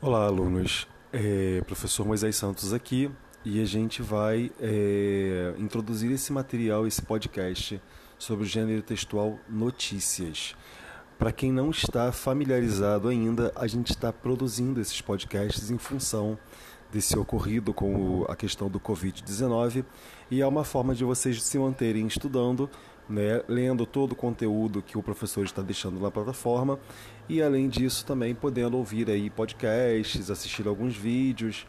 Olá, alunos. É, professor Moisés Santos aqui e a gente vai é, introduzir esse material, esse podcast sobre o gênero textual notícias. Para quem não está familiarizado ainda, a gente está produzindo esses podcasts em função desse ocorrido com a questão do Covid-19 e é uma forma de vocês se manterem estudando, né, lendo todo o conteúdo que o professor está deixando na plataforma e além disso também podendo ouvir aí podcasts, assistir alguns vídeos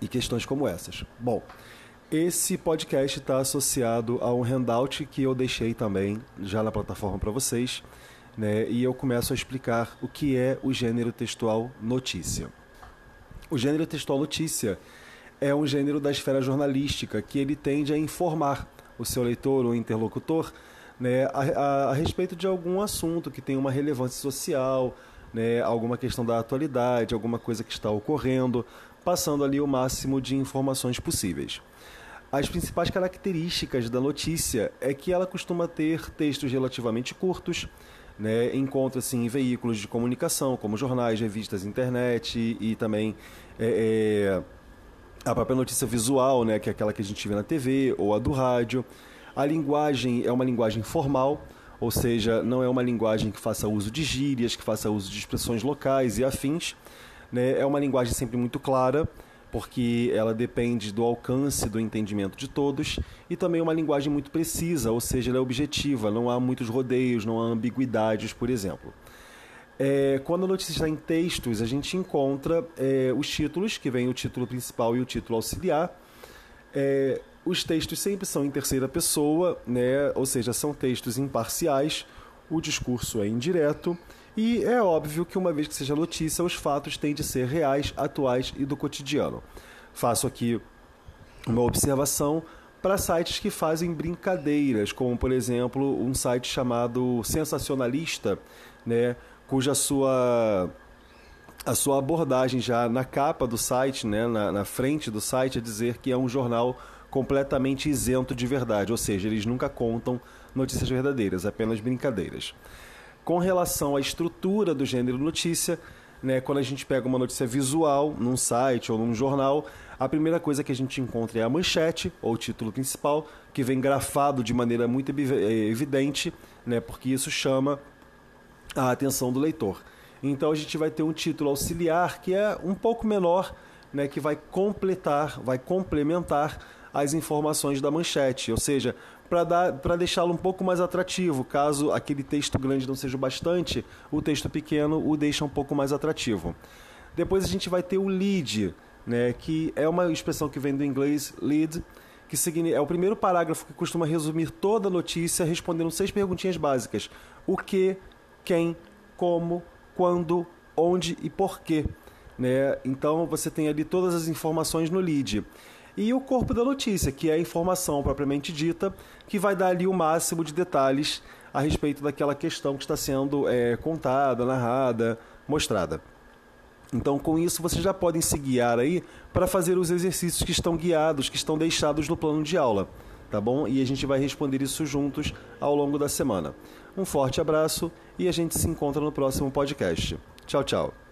e questões como essas. Bom, esse podcast está associado a um handout que eu deixei também já na plataforma para vocês, né, e eu começo a explicar o que é o gênero textual notícia. O gênero textual notícia é um gênero da esfera jornalística que ele tende a informar o seu leitor ou interlocutor né, a, a, a respeito de algum assunto que tem uma relevância social, né, alguma questão da atualidade, alguma coisa que está ocorrendo, passando ali o máximo de informações possíveis. As principais características da notícia é que ela costuma ter textos relativamente curtos, né, encontra-se em veículos de comunicação, como jornais, revistas, internet e, e também é, é, a própria notícia visual, né, que é aquela que a gente vê na TV ou a do rádio. A linguagem é uma linguagem formal, ou seja, não é uma linguagem que faça uso de gírias, que faça uso de expressões locais e afins. Né, é uma linguagem sempre muito clara porque ela depende do alcance do entendimento de todos e também uma linguagem muito precisa, ou seja, ela é objetiva, não há muitos rodeios, não há ambiguidades, por exemplo. É, quando a notícia está em textos, a gente encontra é, os títulos, que vem o título principal e o título auxiliar. É, os textos sempre são em terceira pessoa, né? ou seja, são textos imparciais, o discurso é indireto e é óbvio que, uma vez que seja notícia, os fatos têm de ser reais, atuais e do cotidiano. Faço aqui uma observação para sites que fazem brincadeiras, como por exemplo um site chamado Sensacionalista, né, cuja sua a sua abordagem já na capa do site, né, na, na frente do site, é dizer que é um jornal completamente isento de verdade, ou seja, eles nunca contam notícias verdadeiras, apenas brincadeiras. Com relação à estrutura do gênero notícia, né, quando a gente pega uma notícia visual num site ou num jornal, a primeira coisa que a gente encontra é a manchete ou o título principal, que vem grafado de maneira muito eh, evidente, né, porque isso chama a atenção do leitor. Então a gente vai ter um título auxiliar que é um pouco menor, né, que vai completar, vai complementar as informações da manchete, ou seja, para deixá-lo um pouco mais atrativo. Caso aquele texto grande não seja o bastante, o texto pequeno o deixa um pouco mais atrativo. Depois a gente vai ter o lead, né, que é uma expressão que vem do inglês lead, que é o primeiro parágrafo que costuma resumir toda a notícia respondendo seis perguntinhas básicas: o que, quem, como, quando, onde e porquê. Né? Então você tem ali todas as informações no lead e o corpo da notícia, que é a informação propriamente dita, que vai dar ali o máximo de detalhes a respeito daquela questão que está sendo é, contada, narrada, mostrada. Então, com isso, vocês já podem se guiar aí para fazer os exercícios que estão guiados, que estão deixados no plano de aula, tá bom? E a gente vai responder isso juntos ao longo da semana. Um forte abraço e a gente se encontra no próximo podcast. Tchau, tchau.